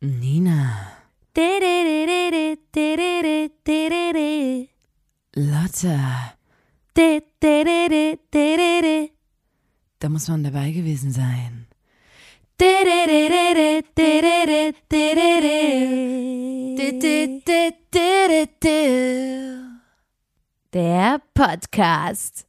Nina. Lotta. Da muss man dabei gewesen sein. Der Podcast.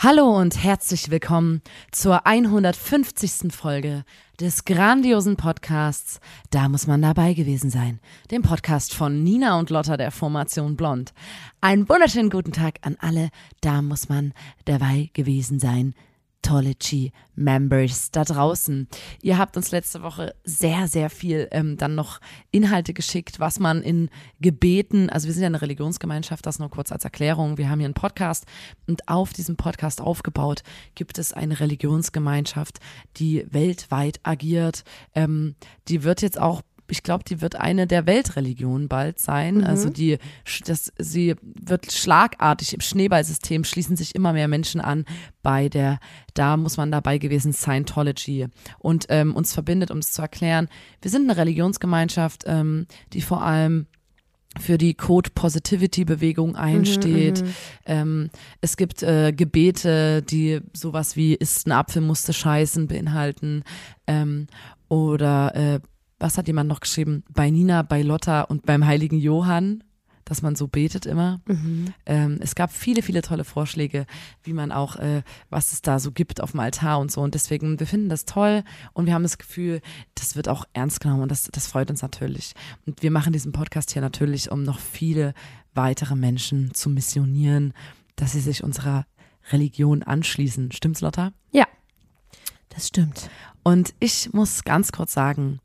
Hallo und herzlich willkommen zur 150. Folge des grandiosen Podcasts Da muss man dabei gewesen sein, dem Podcast von Nina und Lotta der Formation Blond. Einen wunderschönen guten Tag an alle, da muss man dabei gewesen sein. Tology Members da draußen. Ihr habt uns letzte Woche sehr, sehr viel ähm, dann noch Inhalte geschickt, was man in Gebeten, also wir sind ja eine Religionsgemeinschaft, das nur kurz als Erklärung. Wir haben hier einen Podcast und auf diesem Podcast aufgebaut gibt es eine Religionsgemeinschaft, die weltweit agiert. Ähm, die wird jetzt auch ich glaube, die wird eine der Weltreligionen bald sein. Mhm. Also die, das, sie wird schlagartig im Schneeballsystem schließen sich immer mehr Menschen an bei der, da muss man dabei gewesen, Scientology. Und ähm, uns verbindet, um es zu erklären, wir sind eine Religionsgemeinschaft, ähm, die vor allem für die Code Positivity Bewegung einsteht. Mhm, ähm, es gibt äh, Gebete, die sowas wie ist ein Apfel musste scheißen beinhalten ähm, oder äh, was hat jemand noch geschrieben? Bei Nina, bei Lotta und beim heiligen Johann, dass man so betet immer. Mhm. Ähm, es gab viele, viele tolle Vorschläge, wie man auch, äh, was es da so gibt auf dem Altar und so. Und deswegen, wir finden das toll und wir haben das Gefühl, das wird auch ernst genommen und das, das freut uns natürlich. Und wir machen diesen Podcast hier natürlich, um noch viele weitere Menschen zu missionieren, dass sie sich unserer Religion anschließen. Stimmt's, Lotta? Ja, das stimmt. Und ich muss ganz kurz sagen,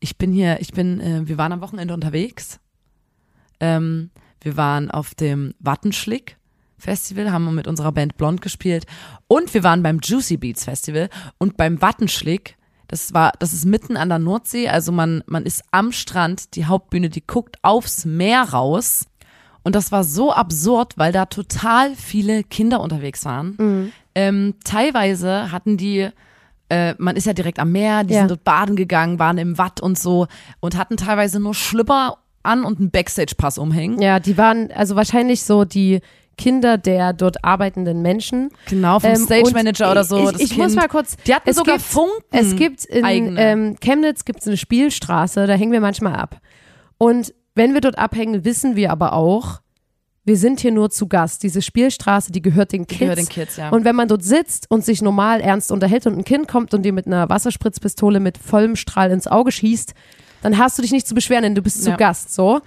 ich bin hier, ich bin, äh, wir waren am Wochenende unterwegs. Ähm, wir waren auf dem Wattenschlick Festival, haben mit unserer Band Blond gespielt und wir waren beim Juicy Beats Festival und beim Wattenschlick, das war, das ist mitten an der Nordsee, also man, man ist am Strand, die Hauptbühne, die guckt aufs Meer raus. Und das war so absurd, weil da total viele Kinder unterwegs waren. Ähm, teilweise hatten die äh, man ist ja direkt am Meer, die Ja. sind dort baden gegangen, waren im Watt und so und hatten teilweise nur Schlüpper an und einen Backstage-Pass umhängen. Ja, die waren also wahrscheinlich so die Kinder der dort arbeitenden Menschen. Genau, vom Ähm, Stage-Manager und oder so. Ich, ich muss mal kurz. Die hatten es sogar gibt, Funken. Es gibt in eigene. ähm, Chemnitz gibt's eine Spielstraße, da hängen wir manchmal ab. Und wenn wir dort abhängen, wissen wir aber auch, wir sind hier nur zu Gast. Diese Spielstraße, die gehört den Kids. gehört den Kids, ja. Und wenn man dort sitzt und sich normal ernst unterhält und ein Kind kommt und dir mit einer Wasserspritzpistole mit vollem Strahl ins Auge schießt, dann hast du dich nicht zu beschweren, denn du bist zu Ja. Gast, so.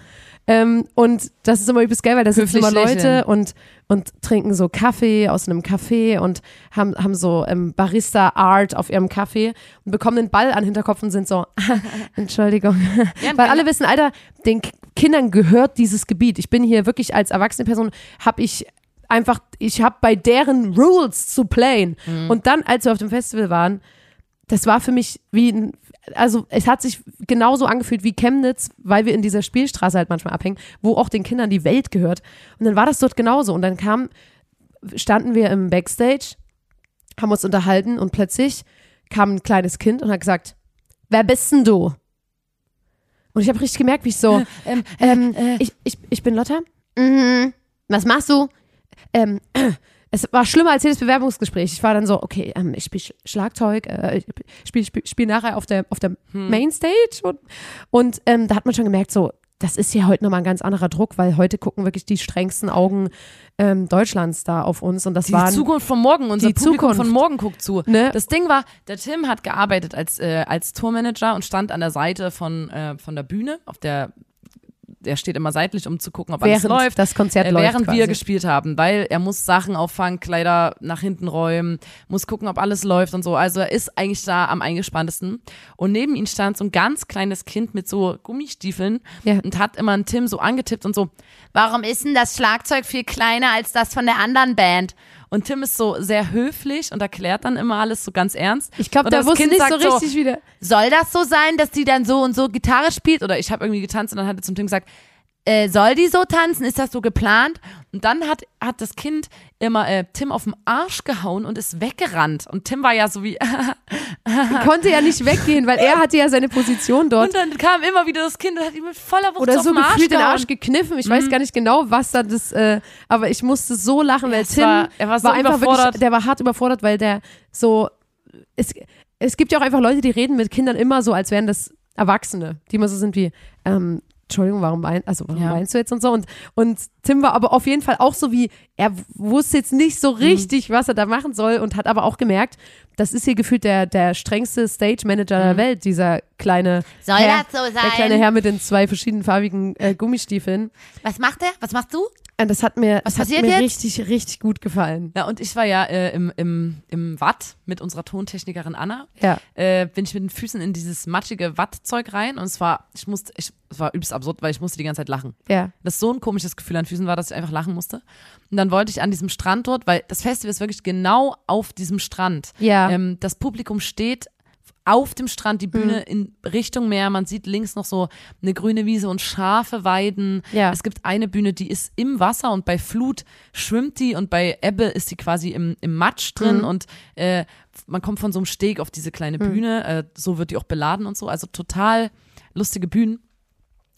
Ähm, und das ist immer übelst geil, weil da sitzen immer Leute lächeln. und, und trinken so Kaffee aus einem Café und haben, haben so ähm, Barista-Art auf ihrem Kaffee und bekommen den Ball an den Hinterkopf und sind so, Entschuldigung. Ja, Weil alle wissen, Alter, den Kindern gehört dieses Gebiet. Ich bin hier wirklich als erwachsene Person, habe ich einfach, ich habe bei deren Rules zu playen. Mhm. Und dann, als wir auf dem Festival waren, das war für mich wie ein, also es hat sich genauso angefühlt wie Chemnitz, weil wir in dieser Spielstraße halt manchmal abhängen, wo auch den Kindern die Welt gehört. Und dann war das dort genauso. Und dann kam, standen wir im Backstage, haben uns unterhalten und plötzlich kam ein kleines Kind und hat gesagt, wer bist denn du? Und ich habe richtig gemerkt, wie ich so, ähm, ähm, äh. ich, ich, ich bin Lotta. Mhm. Was machst du? Ähm, es war schlimmer als jedes Bewerbungsgespräch. Ich war dann so, okay, ähm, ich spiele Schlagzeug, äh, ich spiele spiel, spiel nachher auf der, auf der Hm. Mainstage. Und, und ähm, da hat man schon gemerkt, so, das ist ja heute nochmal ein ganz anderer Druck, weil heute gucken wirklich die strengsten Augen ähm, Deutschlands da auf uns. Und das die waren Zukunft von morgen, unser die Publikum Zukunft. von morgen guckt zu. Ne? Das Ding war, der Tim hat gearbeitet als, äh, als Tourmanager und stand an der Seite von, äh, von der Bühne, auf der der steht immer seitlich, um zu gucken, ob alles während läuft. das Konzert Äh, läuft. während wir gespielt haben, weil er muss Sachen auffangen, Kleider nach hinten räumen, muss gucken, ob alles läuft und so. Also er ist eigentlich da am eingespanntesten. Und neben ihm stand so ein ganz kleines Kind mit so Gummistiefeln Ja. und hat immer einen Tim so angetippt und so, warum ist denn das Schlagzeug viel kleiner als das von der anderen Band? Und Tim ist so sehr höflich und erklärt dann immer alles so ganz ernst. Ich glaube, das wusste Kind nicht so richtig wieder. Soll das so sein, dass die dann so und so Gitarre spielt? Oder ich habe irgendwie getanzt und dann hat er zum Tim gesagt, äh, soll die so tanzen? Ist das so geplant? Und dann hat, hat das Kind immer äh, Tim auf den Arsch gehauen und ist weggerannt. Und Tim war ja so wie. Konnte ja nicht weggehen, weil er hatte ja seine Position dort. und dann kam immer wieder das Kind und hat ihm mit voller Wucht Oder auf so den Arsch gefühlt den. Arsch gekniffen. Ich weiß gar nicht genau, was da das, äh, aber ich musste so lachen, weil es Tim war- er war so einfach überfordert. wirklich, der war hart überfordert, weil der so, es, es gibt ja auch einfach Leute, die reden mit Kindern immer so, als wären das Erwachsene, die immer so sind wie, ähm, Entschuldigung, warum, wein, also warum Ja. weinst du jetzt und so? Und, und Tim war aber auf jeden Fall auch so wie, er wusste jetzt nicht so richtig, was er da machen soll und hat aber auch gemerkt, das ist hier gefühlt der, der strengste Stage Manager der Welt, dieser kleine Soll Herr, das so der sein? kleine Herr mit den zwei verschiedenfarbigen äh, Gummistiefeln. Was macht er? Was machst du? Und das hat mir, Was das hat mir jetzt? richtig, richtig gut gefallen. Ja, und ich war ja äh, im, im, im Watt mit unserer Tontechnikerin Anna. Ja. Äh, bin ich mit den Füßen in dieses matschige Wattzeug rein und es war, ich musste, ich, es war übelst absurd, weil ich musste die ganze Zeit lachen. Ja. Das so ein komisches Gefühl an Füßen war, dass ich einfach lachen musste. Und dann wollte ich an diesem Strand dort, weil das Festival ist wirklich genau auf diesem Strand. Ja. Ähm, das Publikum steht auf dem Strand, die Bühne in Richtung Meer. Man sieht links noch so eine grüne Wiese und scharfe Weiden. Ja. Es gibt eine Bühne, die ist im Wasser und bei Flut schwimmt die und bei Ebbe ist sie quasi im, im Matsch drin und äh, man kommt von so einem Steg auf diese kleine Bühne. Äh, so wird die auch beladen und so. Also total lustige Bühnen.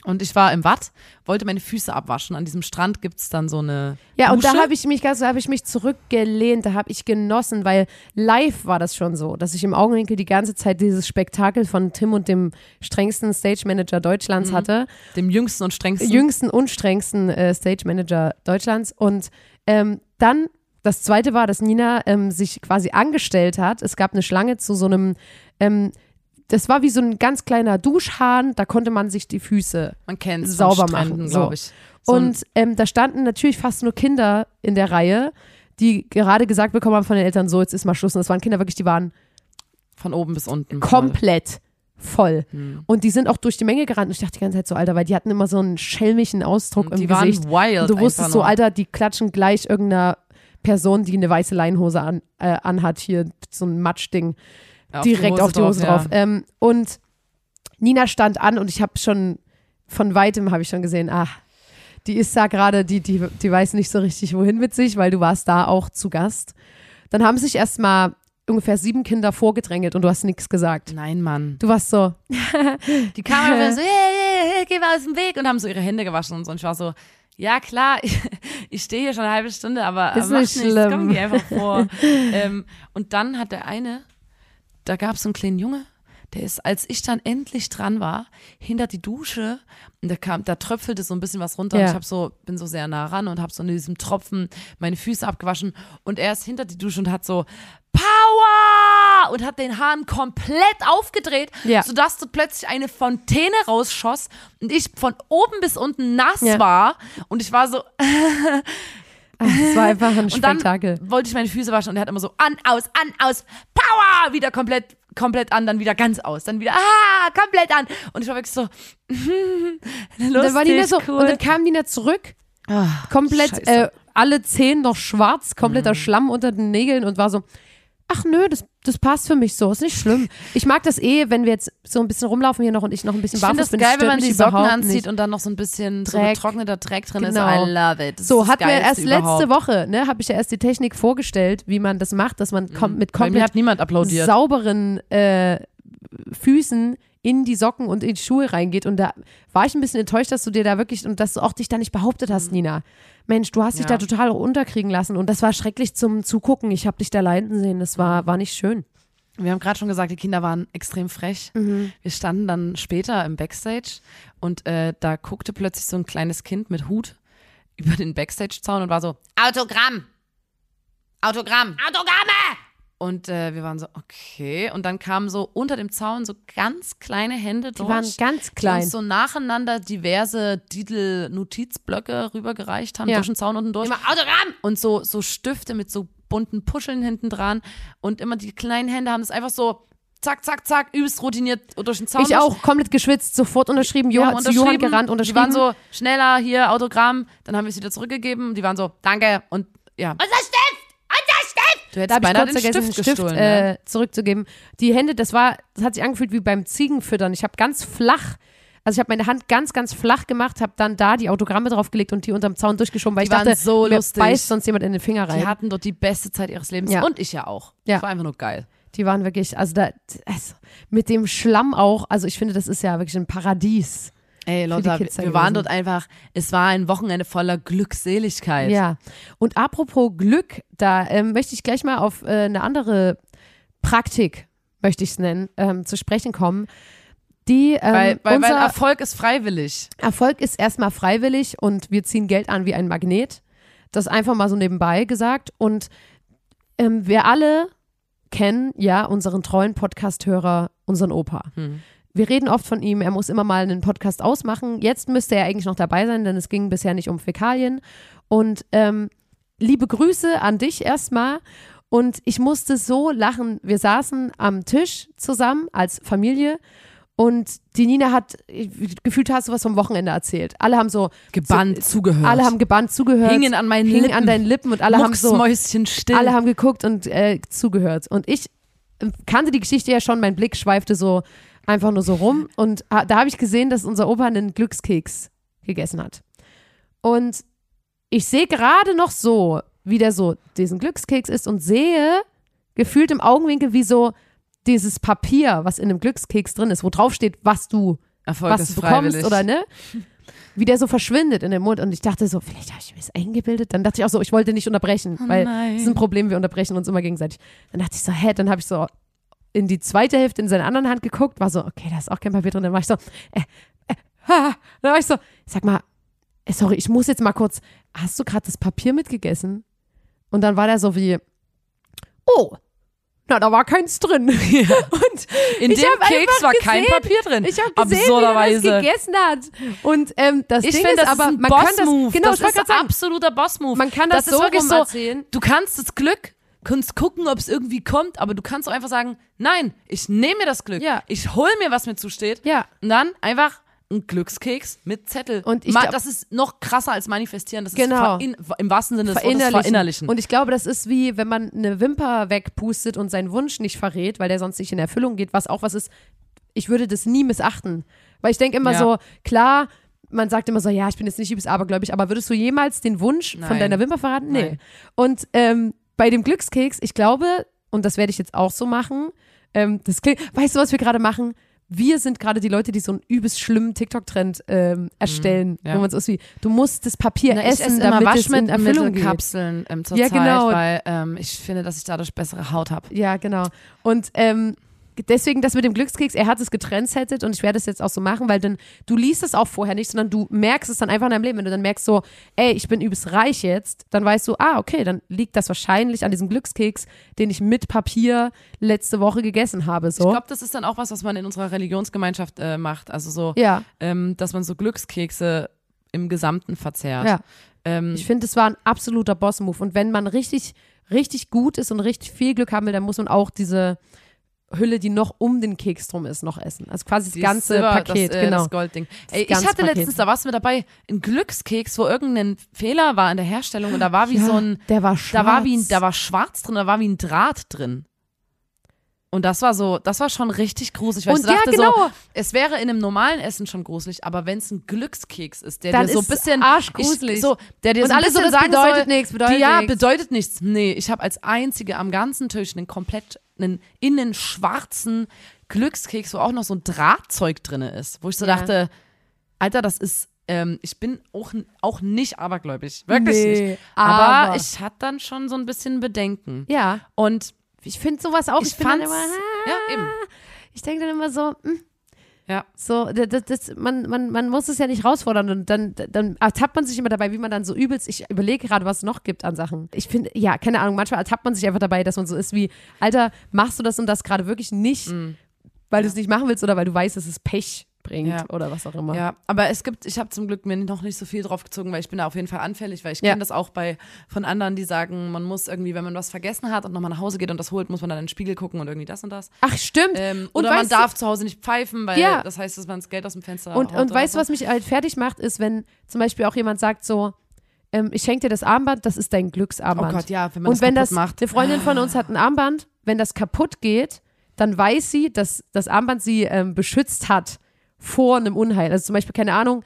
Und ich war im Watt, wollte meine Füße abwaschen. An diesem Strand gibt es dann so eine. Ja, und da Dusche. habe ich mich ganz, da habe ich mich zurückgelehnt, da habe ich genossen, weil live war das schon so, dass ich im Augenwinkel die ganze Zeit dieses Spektakel von Tim und dem strengsten Stage Manager Deutschlands Mhm. hatte. dem jüngsten und strengsten. jüngsten und strengsten äh, Stage Manager Deutschlands. Und ähm, dann, das zweite war, dass Nina ähm, sich quasi angestellt hat. Es gab eine Schlange zu so einem, ähm, das war wie so ein ganz kleiner Duschhahn, da konnte man sich die Füße. Man kennt es sauber machen, so. glaube ich. So und ähm, da standen natürlich fast nur Kinder in der Reihe, die gerade gesagt bekommen haben von den Eltern, so, jetzt ist mal Schluss. Und das waren Kinder wirklich, die waren von oben bis unten. komplett voll. Hm. Und die sind auch durch die Menge gerannt. Und ich dachte die ganze Zeit so, Alter, weil die hatten immer so einen schelmischen Ausdruck Und im die waren Gesicht. wild Und du wusstest so. Alter, die klatschen gleich irgendeiner Person, die eine weiße Leinhose an, äh, anhat, hier so ein Matschding, Auf direkt auf die Hose drauf. Ja. Ähm, und Nina stand an und ich habe schon, von weitem habe ich schon gesehen, ach, die ist da gerade, die, die, die weiß nicht so richtig, wohin mit sich, weil du warst da auch zu Gast. Dann haben sich erstmal ungefähr sieben Kinder vorgedrängelt und du hast nichts gesagt. Nein, Mann. Du warst so, Die kamen einfach so, hey, hey, hey, geh mal aus dem Weg und haben so ihre Hände gewaschen und so. Und ich war so, ja klar, ich, ich stehe hier schon eine halbe Stunde, aber Ist nicht macht nichts, schlimm. komm, geh einfach vor. ähm, und dann hat der eine, da gab es einen kleinen Junge, der ist, als ich dann endlich dran war, hinter die Dusche und da kam, da tröpfelte so ein bisschen was runter Ja. und ich habe so, bin so sehr nah ran und habe so in diesem Tropfen meine Füße abgewaschen und er ist hinter die Dusche und hat so Power und hat den Hahn komplett aufgedreht, Ja. sodass dort plötzlich eine Fontäne rausschoss und ich von oben bis unten nass Ja. war und ich war so, es war einfach ein und dann Spektakel. wollte ich meine Füße waschen und er hat immer so an, aus, an, aus, Power, wieder komplett, komplett an, dann wieder ganz aus, dann wieder, ah, komplett an. Und ich war wirklich so, lustig, dann war Nina so, cool. und dann kam Nina zurück, Ah, komplett, äh, alle zehn noch schwarz, kompletter Mhm. Schlamm unter den Nägeln und war so, ach nö, das, das passt für mich so, ist nicht schlimm. Ich mag das eh, wenn wir jetzt so ein bisschen rumlaufen hier noch und ich noch ein bisschen ich finde barfuß das bin. geil, wenn man die Socken anzieht nicht. und dann noch so ein bisschen so Dreck. getrockneter Dreck drin Genau. ist. I love it. Das So, hat mir erst überhaupt. letzte Woche, ne, habe ich ja erst die Technik vorgestellt, wie man das macht, dass man kom mit Bei mir komplett sauberen äh, Füßen in die Socken und in die Schuhe reingeht. Und da war ich ein bisschen enttäuscht, dass du dir da wirklich und dass du auch dich da nicht behauptet hast, Nina. Mensch, du hast dich Mhm. Ja. da total unterkriegen lassen und das war schrecklich zum Zugucken. Ich habe dich da leiden sehen. Das war, war nicht schön. Wir haben gerade schon gesagt, die Kinder waren extrem frech. Mhm. Wir standen dann später im Backstage und äh, da guckte plötzlich so ein kleines Kind mit Hut über den Backstage-Zaun und war so, Autogramm! Autogramm! Autogramme! Und äh, wir waren so, okay. Und dann kamen so unter dem Zaun so ganz kleine Hände Die durch. waren ganz die klein. uns so nacheinander diverse Didel-Notizblöcke rübergereicht haben, Ja. durch den Zaun unten durch. Immer Autogramm! Und so, so Stifte mit so bunten Puscheln hinten dran. Und immer die kleinen Hände haben das einfach so zack, zack, zack, übelst routiniert durch den Zaun. Ich auch, komplett geschwitzt, sofort unterschrieben, Johann, haben zu Johann unterschrieben. gerannt, Die unterschrieben. waren so, schneller, hier, Autogramm. Dann haben wir es wieder zurückgegeben. Die waren so, danke. Und ja. Unser Stift! Du Da hättest ich beinahe kurz den vergessen, Stift Stift gestohlen. ne? äh, zurückzugeben. Die Hände, das war, das hat sich angefühlt wie beim Ziegenfüttern. Ich habe ganz flach Also ich habe meine Hand ganz, ganz flach gemacht, habe dann da die Autogramme draufgelegt und die unterm Zaun durchgeschoben, weil Die ich dachte, so mir lustig. beißt sonst jemand in den Finger rein. Die hatten dort die beste Zeit ihres Lebens Ja. und ich ja auch. Ja. Das war einfach nur geil. Die waren wirklich, also da, also mit dem Schlamm auch, also ich finde, das ist ja wirklich ein Paradies. Ey, Lotta, da wir waren gewesen. dort einfach, es war ein Wochenende voller Glückseligkeit. Ja. Und apropos Glück, da ähm, möchte ich gleich mal auf äh, eine andere Praktik, möchte ich es nennen, ähm, zu sprechen kommen. Die, ähm, Weil, weil, unser weil Erfolg ist freiwillig. Erfolg ist erstmal freiwillig und wir ziehen Geld an wie ein Magnet. Das einfach mal so nebenbei gesagt. Und ähm, wir alle kennen ja unseren treuen Podcast-Hörer, unseren Opa. Hm. Wir reden oft von ihm, er muss immer mal einen Podcast ausmachen. Jetzt müsste er eigentlich noch dabei sein, denn es ging bisher nicht um Fäkalien. Und ähm, liebe Grüße an dich erstmal. Und ich musste so lachen. Wir saßen am Tisch zusammen als Familie und die Nina hat, gefühlt hast du was vom Wochenende erzählt. Alle haben so, Gebannt zugehört. alle haben gebannt zugehört, Hingen an meinen hingen Lippen. an deinen Lippen und alle haben so, still. alle haben geguckt und äh, zugehört. Und ich äh, kannte die Geschichte ja schon, mein Blick schweifte so einfach nur so rum. Und ah, da habe ich gesehen, dass unser Opa einen Glückskeks gegessen hat. Und ich sehe gerade noch so, wie der so diesen Glückskeks isst und sehe gefühlt im Augenwinkel, wie so dieses Papier, was in einem Glückskeks drin ist, wo drauf steht, was du Erfolg was ist du bekommst freiwillig. oder ne? Wie der so verschwindet in dem Mund. Und ich dachte so, vielleicht habe ich mir das eingebildet. Dann dachte ich auch so, ich wollte nicht unterbrechen, Oh weil nein. das ist ein Problem, wir unterbrechen uns immer gegenseitig. Dann dachte ich so, hä, dann habe ich so in die zweite Hälfte in seine anderen Hand geguckt, war so, okay, da ist auch kein Papier drin. Dann war ich so, äh, äh, ha. Dann war ich so, sag mal, äh, sorry, ich muss jetzt mal kurz, hast du gerade das Papier mitgegessen? Und dann war der so wie, oh, na, da war keins drin. Und In dem Keks war kein gesehen, Papier drin. ich habe gesehen, wie er Absurderweise. das gegessen hat. Und ähm, das Ich Ding finde, ist das aber, ist ein man kann das, genau, das ist sagen, absoluter Boss-Move. man kann das, das ist so wirklich rum so, erzählen. du kannst das Glück, kannst gucken, ob es irgendwie kommt, aber du kannst auch einfach sagen, nein, ich nehme mir das Glück. Ja. Ich hol mir, was mir zusteht. Ja. Und dann einfach ein Glückskeks mit Zettel. Und ich glaub- das ist noch krasser als manifestieren. Das Genau. ist im wahrsten Sinne des Wortes Verinnerlichen. verinnerlichen. Und ich glaube, das ist wie, wenn man eine Wimper wegpustet und seinen Wunsch nicht verrät, weil der sonst nicht in Erfüllung geht, was auch was ist, ich würde das nie missachten. Weil ich denke immer Ja. so, klar, man sagt immer so, ja, ich bin jetzt nicht übelst abergläubig, aber würdest du jemals den Wunsch von Nein. deiner Wimper verraten? Nee. Nein. Und ähm, bei dem Glückskeks, ich glaube, und das werde ich jetzt auch so machen, ähm, das klingt, weißt du, was wir gerade machen? Wir sind gerade die Leute, die so einen übelst schlimmen TikTok-Trend ähm, erstellen, ja. wo man so ist wie, du musst das Papier Na, ich essen, esse immer damit es in Erfüllung geht. Waschmittelkapseln ähm, zur Ja, Zeit, genau. weil ähm, ich finde, dass ich dadurch bessere Haut habe. Ja, genau. Und ähm, deswegen das mit dem Glückskeks, er hat es getrendsettet und ich werde es jetzt auch so machen, weil dann, du liest es auch vorher nicht, sondern du merkst es dann einfach in deinem Leben. Wenn du dann merkst so, ey, ich bin übelst reich jetzt, dann weißt du, ah, okay, dann liegt das wahrscheinlich an diesem Glückskeks, den ich mit Papier letzte Woche gegessen habe. So. Ich glaube, das ist dann auch was, was man in unserer Religionsgemeinschaft äh, macht. Also so, ja, ähm, dass man so Glückskekse im Gesamten verzehrt. ja. Ähm, Ich finde, es war ein absoluter Boss-Move. Und wenn man richtig, richtig gut ist und richtig viel Glück haben will, dann muss man auch diese Hülle, die noch um den Keks drum ist, noch essen. Also quasi das dieses ganze Silber, Paket, das, äh, genau. Das Goldding. Das Ey, ich hatte Paket. letztens, da war es mir dabei, ein Glückskeks, wo irgendein Fehler war in der Herstellung und da war wie Ja, so ein, der war schwarz. da war wie ein, da war schwarz drin, da war wie ein Draht drin. Und das war so, das war schon richtig gruselig, weil Und ich ja, dachte genau. so, es wäre in einem normalen Essen schon gruselig, aber wenn es ein Glückskeks ist, der Dann dir so ein bisschen arschgruselig. Ich, so, der dir Und so ein alle so, das bedeutet soll, nichts, bedeutet die, ja, nichts. bedeutet nichts. Nee, ich habe als einzige am ganzen Tisch einen komplett einen innen schwarzen Glückskeks, wo auch noch so ein Drahtzeug drin ist, wo ich so Ja. dachte, Alter, das ist ähm, ich bin auch, auch nicht abergläubig, wirklich Nee, nicht. Aber, aber- ich hatte dann schon so ein bisschen Bedenken. Ja, Und ich finde sowas auch. Ich, ich fand's, immer, ah, ja eben, ich denke dann immer so, hm, ja. so, das, das, man, man, man muss es ja nicht herausfordern und dann, dann ertappt man sich immer dabei, wie man dann so übelst, ich überlege gerade, was es noch gibt an Sachen. Ich finde, ja, keine Ahnung, manchmal ertappt man sich einfach dabei, dass man so ist wie, Alter, machst du das und das gerade wirklich nicht, Mm. weil du es nicht machen willst oder weil du weißt, es Pech bringt Ja. oder was auch immer. Ja, aber es gibt, ich habe zum Glück mir noch nicht so viel drauf gezogen, weil ich bin da auf jeden Fall anfällig, weil ich Ja. kenne das auch bei von anderen, die sagen, man muss irgendwie, wenn man was vergessen hat und nochmal nach Hause geht und das holt, muss man dann in den Spiegel gucken und irgendwie das und das. Ach, stimmt. Ähm, Und oder man darf zu Hause nicht pfeifen, weil Ja. das heißt, dass man das Geld aus dem Fenster Und, und weißt du, so. was mich halt fertig macht, ist, wenn zum Beispiel auch jemand sagt so, ähm, ich schenke dir das Armband, das ist dein Oh Glücksarmband. Gott, ja, wenn man und das wenn das, macht. eine Freundin von uns hat ein Armband, wenn das kaputt geht, dann weiß sie, dass das Armband sie ähm, beschützt hat vor einem Unheil. Also zum Beispiel, keine Ahnung,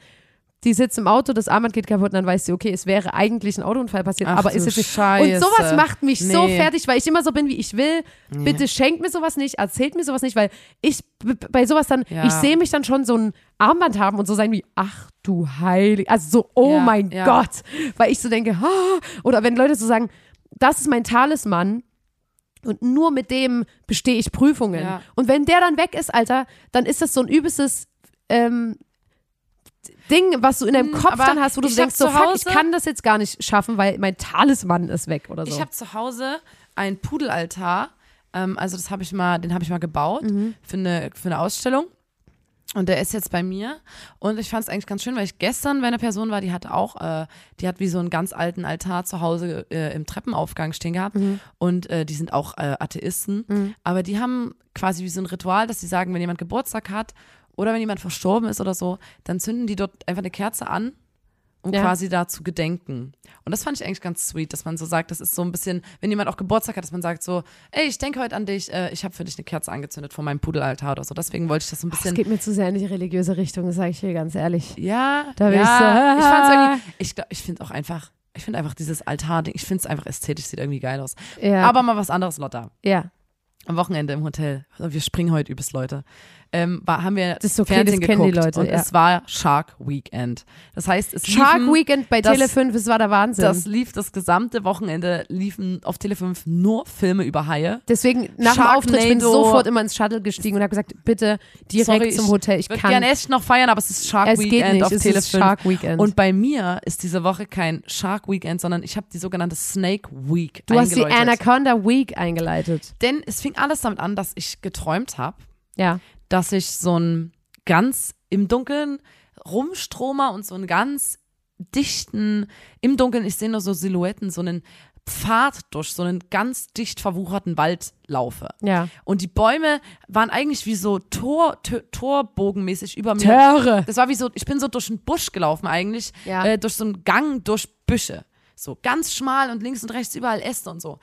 die sitzt im Auto, das Armband geht kaputt und dann weiß sie, okay, es wäre eigentlich ein Autounfall passiert, Ach aber ist jetzt nicht. Scheiße. Und sowas macht mich so Nee. fertig, weil ich immer so bin, wie ich will. Bitte schenkt mir sowas nicht, erzählt mir sowas nicht, weil ich bei sowas dann, Ja. ich sehe mich dann schon so ein Armband haben und so sein wie, ach du heilig, also so, oh Ja, mein ja. Gott, weil ich so denke, ah, oder wenn Leute so sagen, das ist mein Talisman, und nur mit dem bestehe ich Prüfungen. Ja. Und wenn der dann weg ist, Alter, dann ist das so ein übelstes ähm, Ding, was du in deinem Hm, Kopf aber dann hast, wo du denkst, so fuck, ich kann das jetzt gar nicht schaffen, weil mein Talisman ist weg oder so. Ich habe zu Hause einen Pudelaltar. Ähm, also das habe ich mal, den habe ich mal gebaut Mhm. für, eine, für eine Ausstellung. Und der ist jetzt bei mir. Und ich fand es eigentlich ganz schön, weil ich gestern bei einer Person war, die hat auch, äh, die hat wie so einen ganz alten Altar zu Hause äh, im Treppenaufgang stehen gehabt. Mhm. Und äh, die sind auch äh, Atheisten. Aber die haben quasi wie so ein Ritual, dass sie sagen, wenn jemand Geburtstag hat oder wenn jemand verstorben ist oder so, dann zünden die dort einfach eine Kerze an, um Ja. quasi da zu gedenken. Und das fand ich eigentlich ganz sweet, dass man so sagt, das ist so ein bisschen, wenn jemand auch Geburtstag hat, dass man sagt so, ey, ich denke heute an dich, äh, ich habe für dich eine Kerze angezündet vor meinem Pudelaltar oder so. Deswegen wollte ich das so ein Es bisschen. geht mir zu sehr in die religiöse Richtung, das sage ich dir ganz ehrlich. ja, Da bin ja, ich so, ich fand's ah. irgendwie, ich, glaub- ich finde auch einfach, ich finde einfach dieses Altar-Ding, ich finde es einfach ästhetisch, sieht irgendwie geil aus. Ja, Aber mal was anderes, Lotta. ja. Am Wochenende im Hotel, wir springen heute übelst, Leute, ähm, war, haben wir Das ist okay, Fernsehen das geguckt Leute, und ja. es war Shark Weekend. Das heißt, es Shark liefen, Weekend bei das- Tele 5, es war der Wahnsinn. Das lief das gesamte Wochenende, liefen auf Tele 5 nur Filme über Haie. Deswegen nach dem Auftritt, ich bin Sharknado. sofort immer ins Shuttle gestiegen und habe gesagt, bitte direkt Sorry, zum ich Hotel, ich Ich würde kann. gerne echt noch feiern, aber es ist Shark es geht Weekend nicht, auf es Tele ist 5. Shark Weekend. Und bei mir ist diese Woche kein Shark Weekend, sondern ich habe die sogenannte Snake Week du hast die. Anaconda Week eingeleitet. Denn es fing alles damit an, dass ich geträumt habe, Ja. Dass ich so einen ganz im Dunkeln Rumstromer und so einen ganz dichten, im Dunkeln, ich sehe nur so Silhouetten, so einen Pfad durch so einen ganz dicht verwucherten Wald laufe. Ja. Und die Bäume waren eigentlich wie so Tor, Torbogenmäßig über mir. Töre. Das war wie so, ich bin so durch einen Busch gelaufen eigentlich, Ja. äh, durch so einen Gang durch Büsche. So ganz schmal und links und rechts überall Äste und so.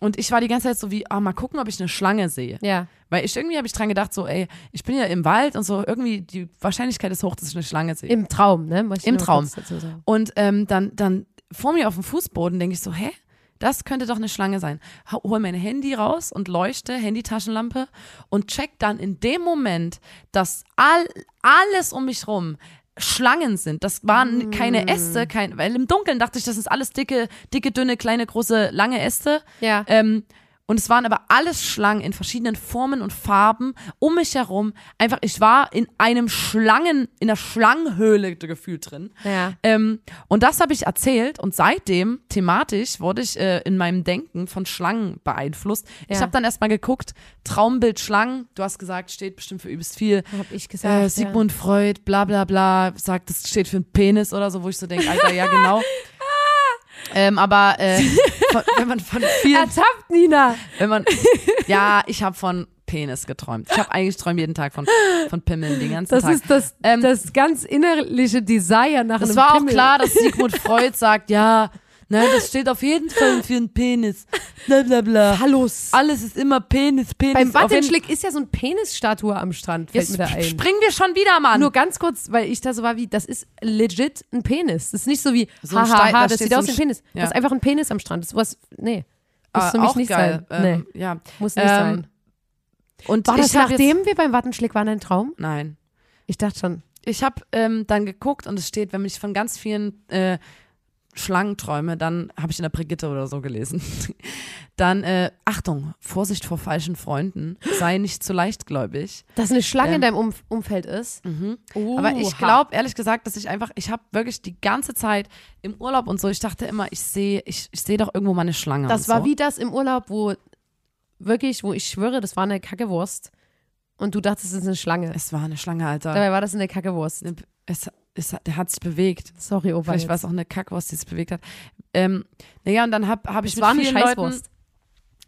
Und ich war die ganze Zeit so wie, ah, mal gucken, ob ich eine Schlange sehe. Ja. Weil ich irgendwie habe ich dran gedacht, so, ey, ich bin ja im Wald und so, irgendwie die Wahrscheinlichkeit ist hoch, dass ich eine Schlange sehe. Im Traum, ne? Im Traum. Und ähm, dann, dann vor mir auf dem Fußboden denke ich so, hä? Das könnte doch eine Schlange sein. Hol mein Handy raus und leuchte, Handytaschenlampe und check dann in dem Moment, dass all, alles um mich rum Schlangen sind. Das waren keine Äste, kein, weil im Dunkeln dachte ich, das ist alles dicke, dicke, dünne, kleine, große, lange Äste. Ja. Ähm, und es waren aber alles Schlangen in verschiedenen Formen und Farben um mich herum. Einfach, ich war in einem Schlangen, in einer Schlangenhöhle gefühlt drin. Ja. Ähm, und das habe ich erzählt und seitdem thematisch wurde ich äh, in meinem Denken von Schlangen beeinflusst. Ich Ja. habe dann erstmal geguckt, Traumbild Schlangen, du hast gesagt, steht bestimmt für übelst viel. Hab ich gesagt. Äh, Sigmund Freud, bla bla bla, sagt, das steht für einen Penis oder so, wo ich so denke, Alter, ja genau. ähm, aber äh, von, wenn man von Ja. vielen, Ertappt, Nina. wenn man, ja, ich habe von Penis geträumt. Ich habe eigentlich träume jeden Tag von, von Pimmeln den ganzen Das Tag. ist das, Ähm, das ganz innerliche Desire nach Es einem war auch Pimmel. klar, dass Sigmund Freud sagt, ja, ne, das steht auf jeden Fall für einen Penis. Bla bla bla. Phallus. Alles ist immer Penis, Penis. Beim Wattenschlick ist ja so ein Penisstatue am Strand, fällt Jetzt mir da ein. springen wir schon wieder, Mann. Nur ganz kurz, weil ich da so war wie, das ist legit ein Penis. Das ist nicht so wie, So ein haha, Stein- da das sieht so aus wie ein Penis. Ja. Das ist einfach ein Penis am Strand. Das ist was, nee. Muss Ah, für mich nicht geil. sein. Ähm, nee, Ja. muss nicht ähm, sein. Und War das nachdem wir beim Wattenschlick waren ein Traum? nein. Ich dachte schon. Ich habe ähm, dann geguckt und es steht, wenn ich von ganz vielen äh, Schlangen träume, dann habe ich in der Brigitte oder so gelesen. dann, äh, Achtung, Vorsicht vor falschen Freunden, sei nicht zu leichtgläubig. Dass eine Schlange Ähm, in deinem Umf Umfeld ist. Aber ich glaube, ehrlich gesagt, dass ich einfach, ich habe wirklich die ganze Zeit im Urlaub und so, ich dachte immer, ich sehe, ich, ich sehe doch irgendwo mal eine Schlange. Das war so. wie das im Urlaub, wo wirklich, wo ich schwöre, das war eine Kackewurst. Und du dachtest, es ist eine Schlange. Es war eine Schlange, Alter. Dabei war das eine Kackewurst. Es, es, der hat sich bewegt. Sorry, Opa. Vielleicht war es auch eine Kackwurst, die sich bewegt hat. Ähm, naja, und dann habe hab ich Es mit vielen Leuten,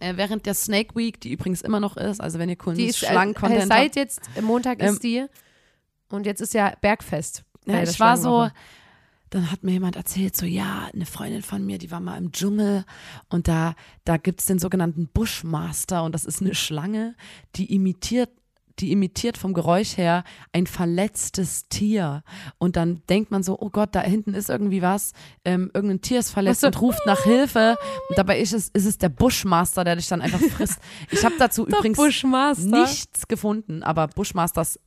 äh, während der Snake Week, die übrigens immer noch ist, also wenn ihr Kunden Die ist, äh, Schlangen-Content seit jetzt, äh, Montag Ähm, ist die. Und jetzt ist ja Bergfest. ja, der ich war so, dann hat mir jemand erzählt, so ja, eine Freundin von mir, die war mal im Dschungel und da, da gibt's den sogenannten Bushmaster und das ist eine Schlange, die imitiert die imitiert vom Geräusch her ein verletztes Tier. Und dann denkt man so, oh Gott, da hinten ist irgendwie was, ähm, irgendein Tier ist verletzt und ruft nach Hilfe. Und dabei ist es, ist es der Bushmaster, der dich dann einfach frisst. Ich habe dazu übrigens Bushmaster. nichts gefunden, aber Bushmasters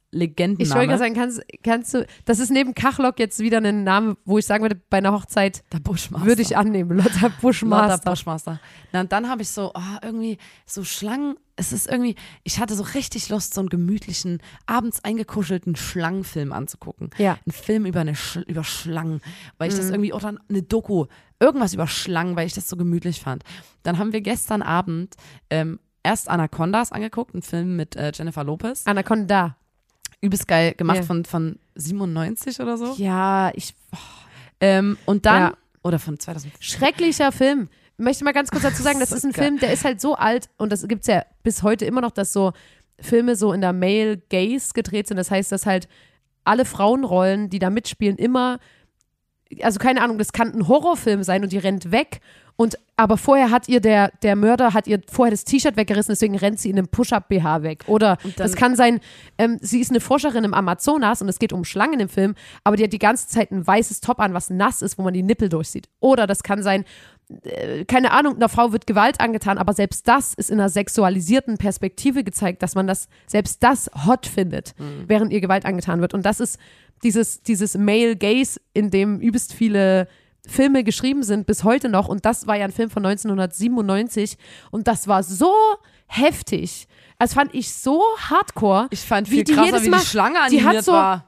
Ich wollte gerade sagen, kannst, kannst du, das ist neben Kachlock jetzt wieder ein Name, wo ich sagen würde, bei einer Hochzeit würde ich annehmen, Lotta Lauter Bushmaster. Bushmaster. Na, und dann habe ich so, oh, irgendwie so Schlangen. Es ist irgendwie, ich hatte so richtig Lust, so einen gemütlichen, abends eingekuschelten Schlangenfilm anzugucken. Ja. Mhm. Ein Film über, eine Sch über Schlangen, weil ich das irgendwie, oder eine Doku, irgendwas über Schlangen, weil ich das so gemütlich fand. Dann haben wir gestern Abend ähm, erst Anacondas angeguckt, einen Film mit äh, Jennifer Lopez. Anaconda. Übelst geil gemacht Ja. von, von 97 oder so. Ja, ich, Ähm, und dann, Ja. oder von 2000. schrecklicher Film. Ich möchte mal ganz kurz dazu sagen, das So ist ein geil. Film, der ist halt so alt und das gibt es ja bis heute immer noch, dass so Filme so in der Male Gaze gedreht sind. Das heißt, dass halt alle Frauenrollen, die da mitspielen, immer, also keine Ahnung, das kann ein Horrorfilm sein und die rennt weg. Und aber vorher hat ihr der, der Mörder hat ihr vorher das T-Shirt weggerissen, deswegen rennt sie in einem Push-Up-BH weg. Oder das kann sein, ähm, sie ist eine Forscherin im Amazonas und es geht um Schlangen im Film, aber die hat die ganze Zeit ein weißes Top an, was nass ist, wo man die Nippel durchsieht. Oder das kann sein, äh, keine Ahnung, einer Frau wird Gewalt angetan, aber selbst das ist in einer sexualisierten Perspektive gezeigt, dass man das, selbst das hot findet, während ihr Gewalt angetan wird. Und das ist dieses, dieses Male Gaze, in dem übelst viele Filme geschrieben sind bis heute noch. Und das war ja ein Film von 1997. Und das war so heftig. Das fand ich so hardcore. Ich fand Wie viel die krasser, jedes wie Mal- die Schlange die hat so- war.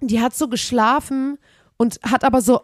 die hat so geschlafen und hat aber so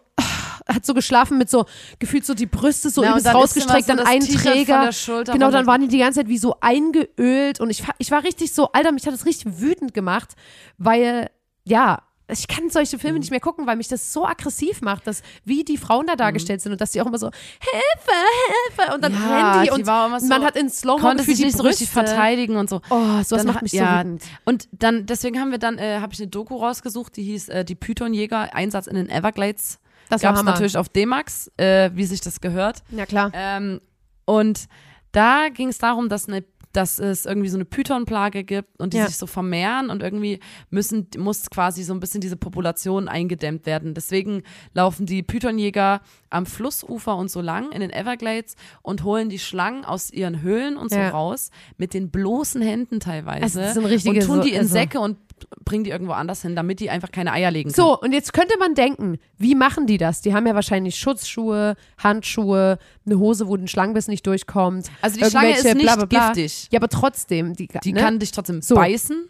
hat so geschlafen mit so gefühlt so die Brüste so Ja, dann rausgestreckt, dann so ein das T-Shirt von Träger. genau, dann waren die die ganze Zeit wie so eingeölt und ich, ich war richtig so, Alter, mich hat das richtig wütend gemacht, weil, ja, ich kann solche Mhm. Filme nicht mehr gucken, weil mich das so aggressiv macht, dass wie die Frauen da dargestellt sind und dass die auch immer so Hilfe, Hilfe und dann Ja, die und so- man hat in Slow-Mo Konnte gefühlt sich nicht so richtig Brüste. verteidigen und so. Oh, sowas Dann macht mich so ja, wütend. Und dann, deswegen haben wir dann, äh, habe ich eine Doku rausgesucht, die hieß äh, Die Pythonjäger, Einsatz in den Everglades. Das Gab es natürlich auf D-Max, äh, wie sich das gehört. Ja, klar. Ähm, und da ging es darum, dass, eine, dass es irgendwie so eine Pythonplage gibt und die Ja. sich so vermehren und irgendwie müssen, muss quasi so ein bisschen diese Population eingedämmt werden. Deswegen laufen die Pythonjäger am Flussufer und so lang in den Everglades und holen die Schlangen aus ihren Höhlen und so Ja. raus mit den bloßen Händen teilweise Also das sind richtige und tun die in also- Säcke und bringen die irgendwo anders hin, damit die einfach keine Eier legen können. So, und jetzt könnte man denken, wie machen die das? Die haben ja wahrscheinlich Schutzschuhe, Handschuhe, eine Hose, wo ein Schlangenbiss nicht durchkommt. Also die Schlange ist nicht bla, bla, bla. giftig. Ja, aber trotzdem. Die, Die ne? kann dich trotzdem So. beißen.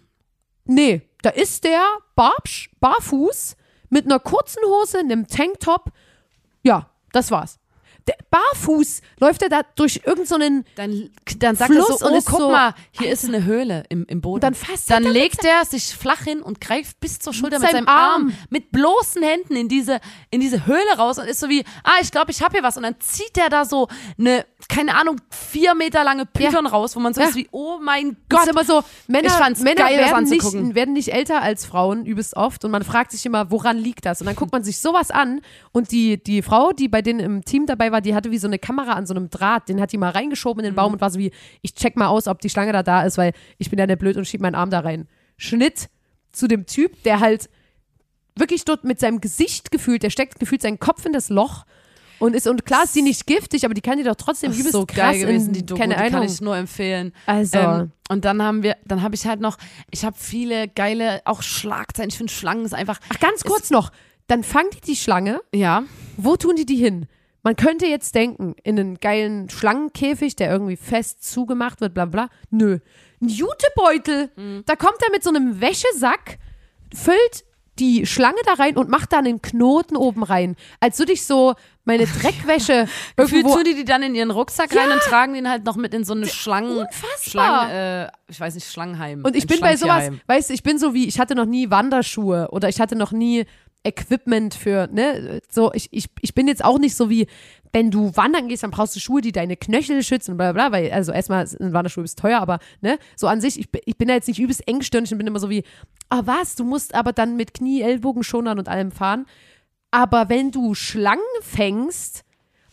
Nee, da ist der barfuß, mit einer kurzen Hose, einem Tanktop. Ja, das war's. Der, barfuß läuft er da durch irgendeinen. Dann, dann sagt Fluss er so, und oh, ist guck so- mal, hier ist eine Höhle im, im Boden. dann fasst dann er legt er sich flach hin und greift bis zur Schulter mit, seinem seinem Arm, Arm. mit bloßen Händen in diese, in diese Höhle raus und ist so wie, ah, ich glaube, ich habe hier was. Und dann zieht er da so eine, keine Ahnung, vier Meter lange Python raus, wo man so Ja. ist wie, oh mein Das ist Gott. immer so, Männer, Ich fand's Männer geil, werden, nicht, werden nicht älter als Frauen, übelst oft. Und man fragt sich immer, woran liegt das? Und dann guckt man sich sowas an. Und die, die Frau, die bei denen im Team dabei war, die hatte wie so eine Kamera an so einem Draht. Den hat die mal reingeschoben in den Mhm. Baum und war so wie, ich check mal aus, ob die Schlange da da ist, weil ich bin ja nicht blöd und schieb meinen Arm da rein. Schnitt zu dem Typ, der halt wirklich dort mit seinem Gesicht gefühlt, der steckt gefühlt seinen Kopf in das Loch. Und ist, und klar ist die nicht giftig, aber die kann die doch trotzdem übelst ist so krass geil gewesen, in, die Doku, keine die kann ich nur empfehlen. Also, Ähm, und dann haben wir, dann habe ich halt noch, ich habe viele geile, auch Schlagzeilen. Ich finde Schlangen ist einfach, ach ganz kurz noch, dann fangen die die Schlange ja, Wo tun die die hin? Man könnte jetzt denken, in einen geilen Schlangenkäfig, der irgendwie fest zugemacht wird, bla bla. Nö. Ein Jutebeutel. Mhm. Da kommt er mit so einem Wäschesack, füllt die Schlange da rein und macht da einen Knoten oben rein. Als würde ich so meine Dreckwäsche irgendwo. tun die die dann in ihren Rucksack rein und tragen den halt noch mit in so eine Schlangen, Unfassbar. Schlangen, äh, ich weiß nicht, Schlangenheim. Und ich ein bin bei sowas, weißt du, ich bin so wie, ich hatte noch nie Wanderschuhe oder ich hatte noch nie Equipment für, ne, so, ich, ich, ich bin jetzt auch nicht so wie, wenn du wandern gehst, dann brauchst du Schuhe, die deine Knöchel schützen, bla bla, bla, weil, also erstmal, ein Wanderschuh ist teuer, aber, ne, so an sich, ich, bin- ich bin da jetzt nicht übelst engstirnig und bin immer so wie, ah was, du musst aber dann mit Knie, Ellbogenschonern und allem fahren. Aber wenn du Schlangen fängst,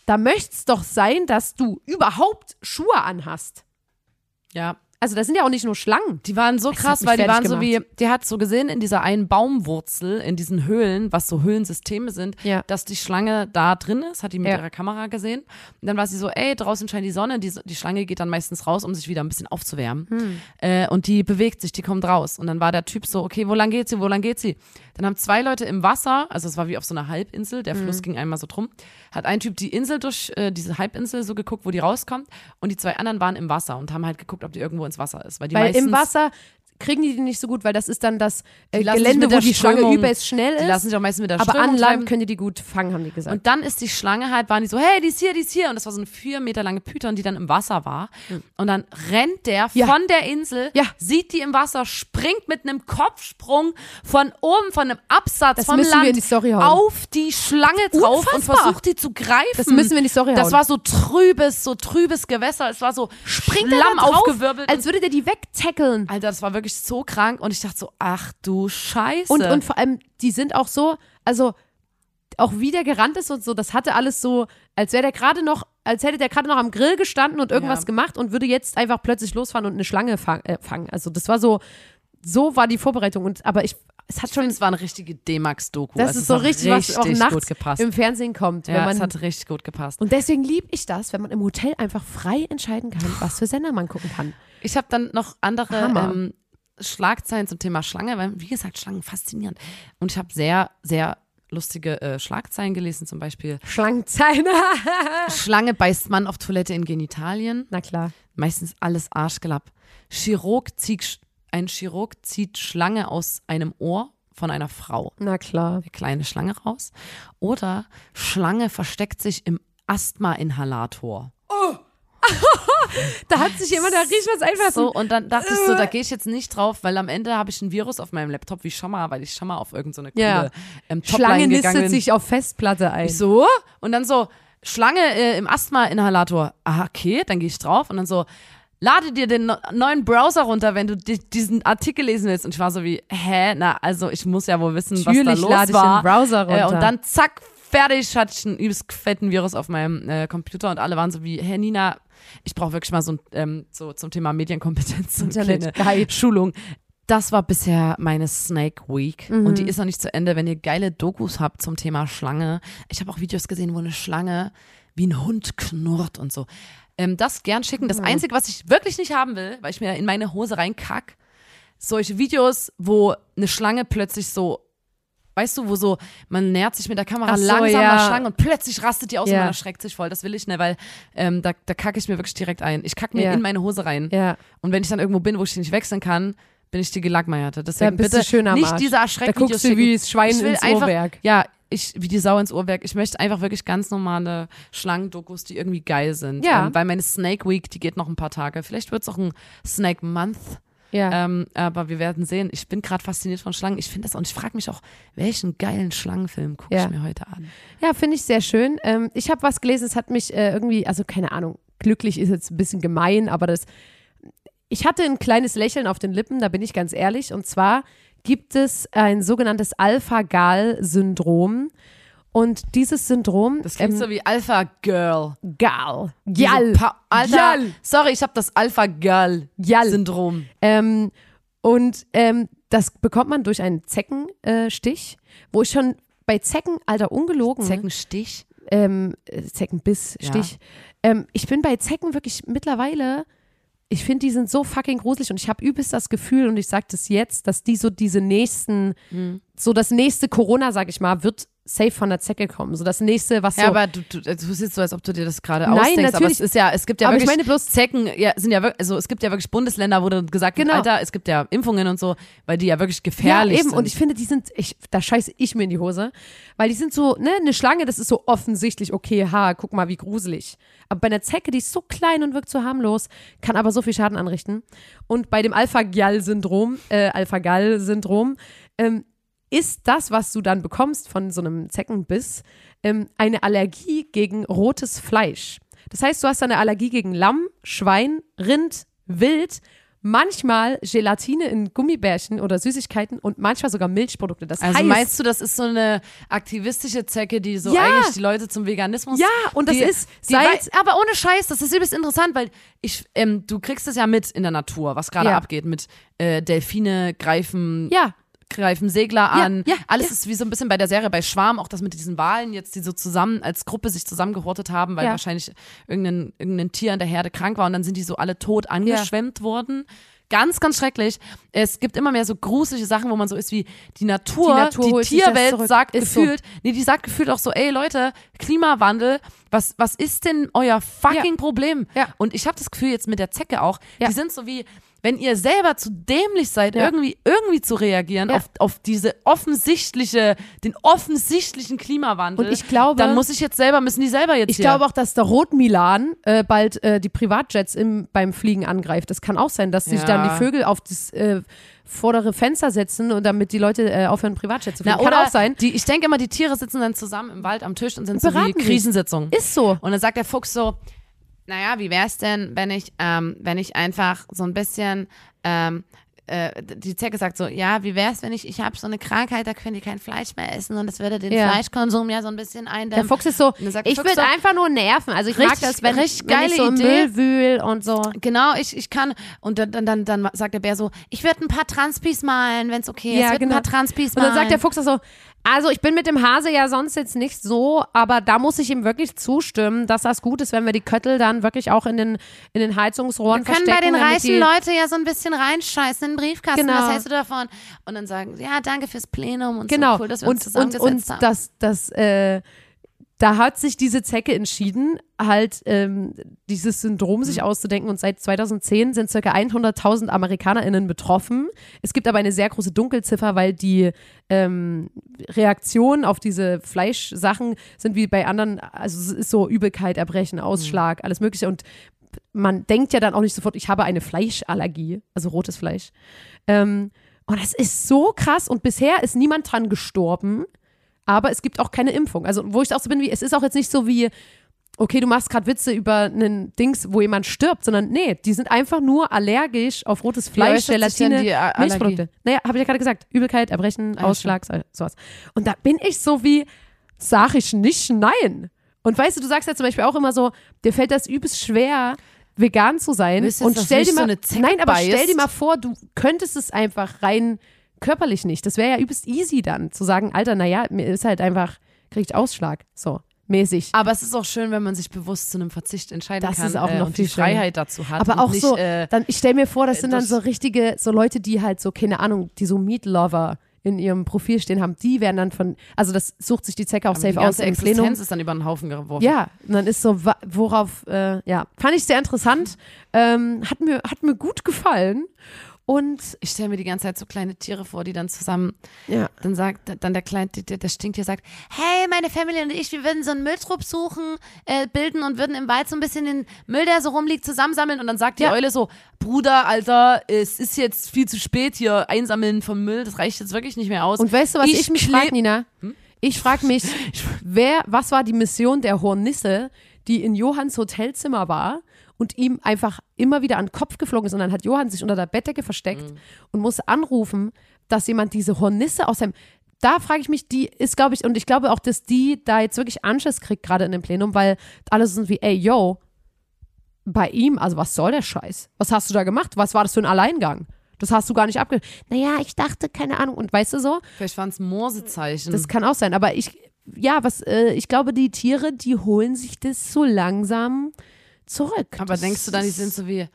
da möchte es doch sein, dass du überhaupt Schuhe anhast. Ja, Also da sind ja auch nicht nur Schlangen. Die waren so Das krass, weil die waren so wie, gemacht. die hat so gesehen in dieser einen Baumwurzel, in diesen Höhlen, was so Höhlensysteme sind, Ja. dass die Schlange da drin ist, hat die mit Ja. ihrer Kamera gesehen. Und dann war sie so, ey, draußen scheint die Sonne, die, die Schlange geht dann meistens raus, um sich wieder ein bisschen aufzuwärmen. Hm. Äh, und die bewegt sich, die kommt raus. Und dann war der Typ so, okay, wo lang geht sie, wo lang geht sie? Dann haben zwei Leute im Wasser, also es war wie auf so einer Halbinsel, der Hm. Fluss ging einmal so drum, hat ein Typ die Insel durch, äh, diese Halbinsel so geguckt, wo die rauskommt. Und die zwei anderen waren im Wasser und haben halt geguckt, ob die irgendwo ins Wasser ist. Weil die Weil meistens, im Wasser kriegen die die nicht so gut, weil das ist dann das äh, Die Gelände, wo die Schlange übelst schnell Die ist. lassen sich auch meistens mit der aber Strömung an. Land können die die gut fangen, haben die gesagt. Und dann ist die Schlange halt, waren die so, hey, die ist hier, die ist hier. Und das war so eine vier Meter lange Python, die dann im Wasser war. Und dann rennt der Ja. von der Insel, Ja. sieht die im Wasser, springt mit einem Kopfsprung von oben, von einem Absatz Das vom Land die auf die Schlange drauf und Unfassbar. versucht die zu greifen. das müssen wir in die Story Das war so trübes, so trübes Gewässer. Es war so Springt Schlamm aufgewirbelt. als würde der die wegtackeln. Alter, das war wirklich so krank. Und ich dachte so, ach du Scheiße. Und, und vor allem, die sind auch so, also auch wie der gerannt ist und so, das hatte alles so, als wäre der gerade noch, als hätte der gerade noch am Grill gestanden und irgendwas Ja. gemacht und würde jetzt einfach plötzlich losfahren und eine Schlange fang, äh, fangen. Also das war so, so war die Vorbereitung. Und aber ich, es hat schon, es war eine richtige D-Max-Doku. das Also ist so hat richtig, was auch richtig nachts gut gepasst. im Fernsehen kommt. Ja, man, es hat richtig gut gepasst. und deswegen liebe ich das, wenn man im Hotel einfach frei entscheiden kann, was für Sender man gucken kann. Ich habe dann noch andere ähm, Schlagzeilen zum Thema Schlange, weil, wie gesagt, Schlangen faszinierend. Und ich habe sehr, sehr lustige äh, Schlagzeilen gelesen, zum Beispiel Schlangenzeichen. Schlange beißt Mann auf Toilette in Genitalien. Na klar. Meistens alles Arschgelapp. Chirurg zieht, ein Chirurg zieht Schlange aus einem Ohr von einer Frau. Na klar. Eine kleine Schlange raus. Oder Schlange versteckt sich im Asthma-Inhalator. Da hat sich jemand, da riecht was einfach So, und dann dachte ich so, da gehe ich jetzt nicht drauf, weil am Ende habe ich ein Virus auf meinem Laptop, wie schon mal, weil ich schon mal auf irgendeine so Ja. coole ähm, Schlange nistet sich auf Festplatte ein. Ich so, und dann so, Schlange äh, im Asthma-Inhalator. Ah, okay, dann gehe ich drauf und dann so, lade dir den no neuen Browser runter, wenn du di diesen Artikel lesen willst. Und ich war so wie, hä, na, also ich muss ja wohl wissen, was da Natürlich los lade ich war. den Browser Äh, runter. und dann zack, fertig, hatte ich einen übelst fetten Virus auf meinem äh, Computer und alle waren so wie, Herr Nina, ich brauche wirklich mal so, ein, ähm, so zum Thema Medienkompetenz so eine kleine. Schulung. Das war bisher meine Snake Week Mhm. und die ist noch nicht zu Ende. Wenn ihr geile Dokus habt zum Thema Schlange, ich habe auch Videos gesehen, wo eine Schlange wie ein Hund knurrt und so. Ähm, das gern schicken. Mhm. Das Einzige, was ich wirklich nicht haben will, weil ich mir in meine Hose reinkack, solche Videos, wo eine Schlange plötzlich so, weißt du, wo so, man nähert sich mit der Kamera Ach so, langsam ja. Schlange und plötzlich rastet die aus Ja. und man erschreckt sich voll. Das will ich nicht, weil ähm, da, da kacke ich mir wirklich direkt ein. Ich kacke mir Ja. in meine Hose rein. Ja. Und wenn ich dann irgendwo bin, wo ich die nicht wechseln kann, bin ich die Gelackmeierte. Da Deswegen bist bitte schön am nicht diese Da Erschreckvideos guckst du wie das Schwein Ich will ins einfach- Uhrwerk. Ja, ich, wie die Sau ins Uhrwerk. Ich möchte einfach wirklich ganz normale Schlangendokus, die irgendwie geil sind. Ja. Ähm, weil meine Snake Week, die geht noch ein paar Tage. Vielleicht wird es auch ein Snake Month. Ja. Ähm, aber wir werden sehen. Ich bin gerade fasziniert von Schlangen. Ich finde das und ich frage mich auch, welchen geilen Schlangenfilm gucke Ja. ich mir heute an? Ja, finde ich sehr schön. Ähm, ich habe was gelesen, es hat mich äh, irgendwie, also keine Ahnung, glücklich ist jetzt ein bisschen gemein, aber das, ich hatte ein kleines Lächeln auf den Lippen, da bin ich ganz ehrlich. Und zwar gibt es ein sogenanntes Alpha-Gal-Syndrom. Und dieses Syndrom, Das klingt ähm, so wie Alpha Girl. Gal, Gal, Alter, Gal. sorry, ich habe das Alpha Girl Gal. Syndrom. Ähm, und ähm, das bekommt man durch einen Zeckenstich, äh, wo ich schon bei Zecken, Alter, ungelogen, Zeckenstich. ähm, äh, Zeckenbiss, Ja. Ähm, ich bin bei Zecken wirklich mittlerweile, ich finde, die sind so fucking gruselig und ich habe übelst das Gefühl und ich sage das jetzt, dass die so diese nächsten, Mhm. So das nächste Corona, sag ich mal, wird safe von der Zecke kommen. So das nächste, was so. Ja, aber du, du, du tust jetzt so, als ob du dir das gerade ausdenkst. Aber natürlich. es ist ja, es gibt ja Aber ich wirklich meine bloß- Zecken, ja, sind ja wirklich, also es gibt ja wirklich Bundesländer, wo du gesagt Genau. Alter, es gibt ja Impfungen und so, weil die ja wirklich ja, gefährlich eben. sind. Und ich finde, die sind, ich, da scheiße ich mir in die Hose. Weil die sind so, ne, eine Schlange, das ist so offensichtlich, okay, ha, guck mal, wie gruselig. Aber bei einer Zecke, die ist so klein und wirkt so harmlos, kann aber so viel Schaden anrichten. Und bei dem Alpha-Gal-Syndrom, äh, Alpha-Gal-Syndrom, ähm, ist das, was du dann bekommst von so einem Zeckenbiss, ähm, eine Allergie gegen rotes Fleisch. Das heißt, du hast eine Allergie gegen Lamm, Schwein, Rind, Wild, manchmal Gelatine in Gummibärchen oder Süßigkeiten und manchmal sogar Milchprodukte. Das Also heißt, meinst du, das ist so eine aktivistische Zecke, die so Ja. eigentlich die Leute zum Veganismus. Ja, und das die, ist seit- aber ohne Scheiß, das ist übelst interessant, weil ich, ähm, du kriegst es ja mit in der Natur, was gerade Ja. abgeht mit äh, Delfine greifen ja, greifen Segler Ja, an. ja, Alles ja. ist wie so ein bisschen bei der Serie bei Schwarm, auch das mit diesen Walen jetzt, die so zusammen als Gruppe sich zusammengehortet haben, weil Ja. wahrscheinlich irgendein, irgendein Tier in der Herde krank war und dann sind die so alle tot angeschwemmt worden. Ganz, ganz schrecklich. Es gibt immer mehr so gruselige Sachen, wo man so ist wie die Natur, Die die, Natur das Tierwelt sagt Ist so. gefühlt, nee, die sagt gefühlt auch so, ey Leute, Klimawandel, was, was ist denn euer fucking Problem? Ja. Und ich habe das Gefühl jetzt mit der Zecke auch, Ja. die sind so wie, wenn ihr selber zu dämlich seid, Ja. irgendwie, irgendwie zu reagieren Ja. auf, auf diese offensichtliche, den offensichtlichen Klimawandel. Und ich glaube- dann muss ich jetzt selber, müssen die selber jetzt ich hier. glaube auch, dass der Rot-Milan äh, bald äh, die Privatjets im, beim Fliegen angreift. Das kann auch sein, dass sich Ja. dann die Vögel auf das äh, vordere Fenster setzen und damit die Leute äh, aufhören, Privatjet zu fliegen. Na, kann auch sein. Die, ich denke immer, die Tiere sitzen dann zusammen im Wald am Tisch und sind so Beraten wie sich. Krisensitzungen. Ist so. Und dann sagt der Fuchs so, naja, wie wär's denn, wenn ich, ähm, wenn ich einfach so ein bisschen, ähm, äh, die Zecke sagt so, ja, wie wär's, wenn ich, ich habe so eine Krankheit, da können die kein Fleisch mehr essen und das würde den Ja. Fleischkonsum ja so ein bisschen Der eindämmen. Fuchs ist so, der ich will so, einfach nur nerven. Also ich mag Richtig- das, wenn, richtig wenn ich geile so im Idee. Müll wühl und so. Genau, ich, ich kann. Und dann, dann, dann, dann sagt der Bär so, ich würde ein paar Transpis malen, wenn es okay ist. Ja, ich würde genau. ein paar Transpis Und malen. dann sagt der Fuchs auch so, also ich bin mit dem Hase ja sonst jetzt nicht so, aber da muss ich ihm wirklich zustimmen, dass das gut ist, wenn wir die Köttel dann wirklich auch in den, in den Heizungsrohren Wir können verstecken. bei den reichen die, Leuten ja so ein bisschen reinscheißen in den Briefkasten. Genau. Was hältst du davon? Und dann sagen sie, ja, danke fürs Plenum und Genau. so cool, dass wir und, uns und, und haben. das, das, äh, da hat sich diese Zecke entschieden, halt ähm, dieses Syndrom Mhm. sich auszudenken. Und seit 2010 sind circa 100.000 AmerikanerInnen betroffen. Es gibt aber eine sehr große Dunkelziffer, weil die ähm, Reaktionen auf diese Fleischsachen sind wie bei anderen, also es ist so Übelkeit, Erbrechen, Ausschlag, Mhm. alles Mögliche. Und man denkt ja dann auch nicht sofort, ich habe eine Fleischallergie, also rotes Fleisch. Ähm, und das ist so krass und bisher ist niemand dran gestorben, aber es gibt auch keine Impfung. Also wo ich auch so bin, wie es ist auch jetzt nicht so wie, okay, du machst gerade Witze über einen Dings, wo jemand stirbt, sondern nee, die sind einfach nur allergisch auf rotes Fleisch, denn Gelatine, Milchprodukte. Naja, habe ich ja gerade gesagt, Übelkeit, Erbrechen, Ah, Ausschlag, so- sowas. Und da bin ich so wie, sag ich nicht nein. Und weißt du, du sagst ja zum Beispiel auch immer so, dir fällt das übelst schwer, vegan zu sein. Willst Und stell dir so mal, eine Zecke nein, aber stell dir mal vor, du könntest es einfach rein körperlich nicht. Das wäre ja übelst easy dann, zu sagen, Alter, naja, mir ist halt einfach, krieg ich Ausschlag. So, mäßig. aber es ist auch schön, wenn man sich bewusst zu einem Verzicht entscheiden Das kann ist auch äh, noch und viel die. Freiheit dazu hat. Aber und auch nicht, so, Äh, dann, ich stell mir vor, das sind dann das- so richtige, so Leute, die halt so, keine Ahnung, die so Meat-Lover in ihrem Profil stehen haben, die werden dann von, also das sucht sich die Zecke auch die safe aus ganze im Plenum. Existenz ist dann über den Haufen geworfen. Ja, und dann ist so, worauf, äh, ja, fand ich sehr interessant, ähm, hat mir, hat mir gut gefallen und Ich stelle mir die ganze Zeit so kleine Tiere vor, die dann zusammen, ja, dann sagt, dann der Kleine, der, der Stinktier sagt, hey, meine Family und ich, wir würden so einen Mülltrupp suchen, äh, bilden und würden im Wald so ein bisschen den Müll, der so rumliegt, zusammensammeln und dann sagt die Ja. Eule so, Bruder, Alter, es ist jetzt viel zu spät hier, einsammeln vom Müll, das reicht jetzt wirklich nicht mehr aus. Und weißt du, was ich, mich kleb- frage, Nina? Ich frage mich, wer, was war die Mission der Hornisse, die in Johanns Hotelzimmer war und ihm einfach immer wieder an den Kopf geflogen ist und dann hat Johann sich unter der Bettdecke versteckt und musste anrufen, dass jemand diese Hornisse aus seinem da frage ich mich, die ist, glaube ich, und ich glaube auch, dass die da jetzt wirklich Anschiss kriegt, gerade in dem Plenum, weil alle sind wie, ey, yo, bei ihm, also was soll der Scheiß? Was hast du da gemacht? Was war das für ein Alleingang? Das hast du gar nicht abge... Naja, ich dachte, keine Ahnung. Und weißt du so, Vielleicht waren es Morsezeichen. das kann auch sein. Aber ich, ja, was, äh, ich glaube, die Tiere, die holen sich das so langsam zurück. Aber das denkst du dann, die sind so wie,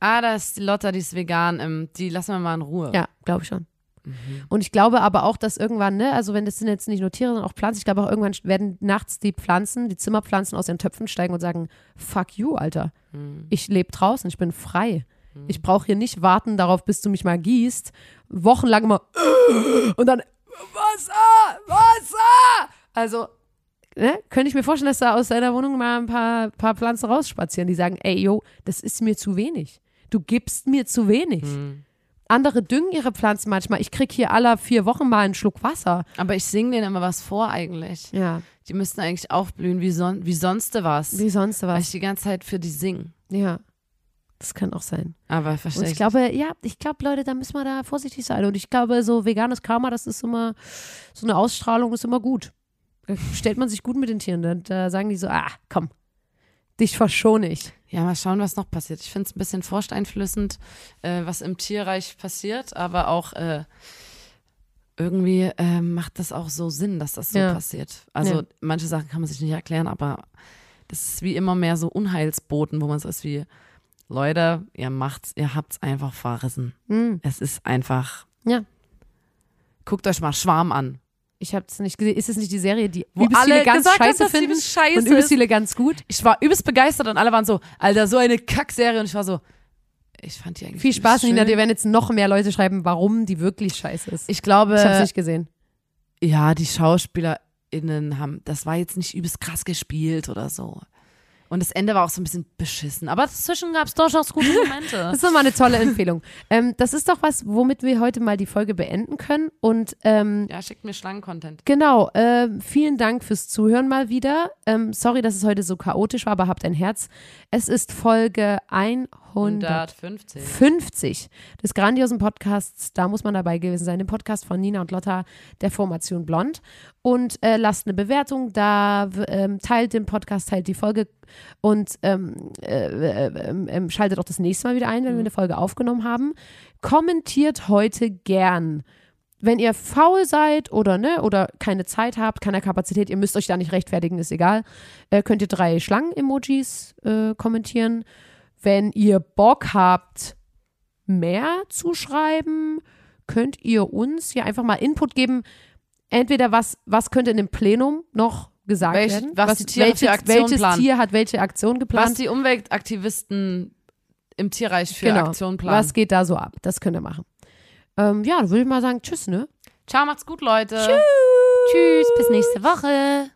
ah, da ist die Lotta, die ist vegan, ähm, die lassen wir mal in Ruhe. Ja, glaube ich schon. Mhm. Und ich glaube aber auch, dass irgendwann, ne, also wenn das sind jetzt nicht nur Tiere, sondern auch Pflanzen, ich glaube auch irgendwann werden nachts die Pflanzen, die Zimmerpflanzen aus ihren Töpfen steigen und sagen, fuck you, Alter. Mhm. Ich lebe draußen, ich bin frei. Ich brauche hier nicht warten darauf, bis du mich mal gießt. Wochenlang immer und dann Wasser, Wasser. Also, ne, könnte ich mir vorstellen, dass da aus deiner Wohnung mal ein paar, paar Pflanzen rausspazieren, die sagen, ey, yo, das ist mir zu wenig. Du gibst mir zu wenig. Mhm. Andere düngen ihre Pflanzen manchmal. Ich krieg hier alle vier Wochen mal einen Schluck Wasser. Aber ich singe denen immer was vor eigentlich. Ja, Die müssten eigentlich aufblühen wie, son wie sonst was. wie sonst Weil was. ich die ganze Zeit für die singe. Ja. Das kann auch sein. Aber Und verstehe ich ich. glaube, ja, ich glaube, Leute, da müssen wir da vorsichtig sein. Und ich glaube, so veganes Karma, das ist immer, so eine Ausstrahlung ist immer gut. Da stellt man sich gut mit den Tieren. Da, da sagen die so, ah, komm, dich verschone ich. Ja, mal schauen, was noch passiert. Ich finde es ein bisschen vorsteinflößend, äh, was im Tierreich passiert, aber auch äh, irgendwie äh, macht das auch so Sinn, dass das so Ja. passiert. Also Ja. manche Sachen kann man sich nicht erklären, aber das ist wie immer mehr so Unheilsboten, wo man so ist wie, Leute, ihr macht's, ihr habt's einfach verrissen. Hm. Es ist einfach. Ja. Guckt euch mal Schwarm an. Ich habe es nicht gesehen. Ist es nicht die Serie, die Wo übelst alle viele ganz gesagt haben, scheiße sie finden übelst scheiße und übelst viele ganz gut? Ich war übelst begeistert und alle waren so, Alter, so eine Kackserie. Und ich war so, ich fand die eigentlich. Viel Spaß, Nina. Dir werden jetzt noch mehr Leute schreiben, warum die wirklich scheiße ist. Ich glaube, Ich habe es nicht gesehen. ja, die SchauspielerInnen haben, das war jetzt nicht übelst krass gespielt oder so. Und das Ende war auch so ein bisschen beschissen. Aber dazwischen gab es durchaus gute Momente. Das ist doch mal eine tolle Empfehlung. ähm, das ist doch was, womit wir heute mal die Folge beenden können. Und ähm, ja, schickt mir Schlangen-Content. Genau, ähm, vielen Dank fürs Zuhören mal wieder. Ähm, sorry, dass es heute so chaotisch war, aber habt ein Herz. Es ist Folge 150 150. des grandiosen Podcasts. Da muss man dabei gewesen sein. Dem Podcast von Nina und Lotta der Formation Blond. Und äh, lasst eine Bewertung da, ähm, teilt den Podcast, teilt die Folge und ähm, äh, äh, schaltet auch das nächste Mal wieder ein, wenn wir eine Folge aufgenommen haben. Kommentiert heute gern wenn ihr faul seid oder ne oder keine Zeit habt, keine Kapazität, ihr müsst euch da nicht rechtfertigen, ist egal, äh, könnt ihr drei Schlangen-Emojis äh, kommentieren. Wenn ihr Bock habt, mehr zu schreiben, könnt ihr uns hier einfach mal Input geben. Entweder was, was könnte in dem Plenum noch gesagt Welch- werden? was die Tiere welches, für Aktionen welches planen. Tier hat welche Aktion geplant? Was die Umweltaktivisten im Tierreich für genau. Aktionen planen. Was geht da so ab? Das könnt ihr machen. Ähm, ja, dann würde ich mal sagen, tschüss, ne? Ciao, macht's gut, Leute. Tschüss. Tschüss, bis nächste Woche.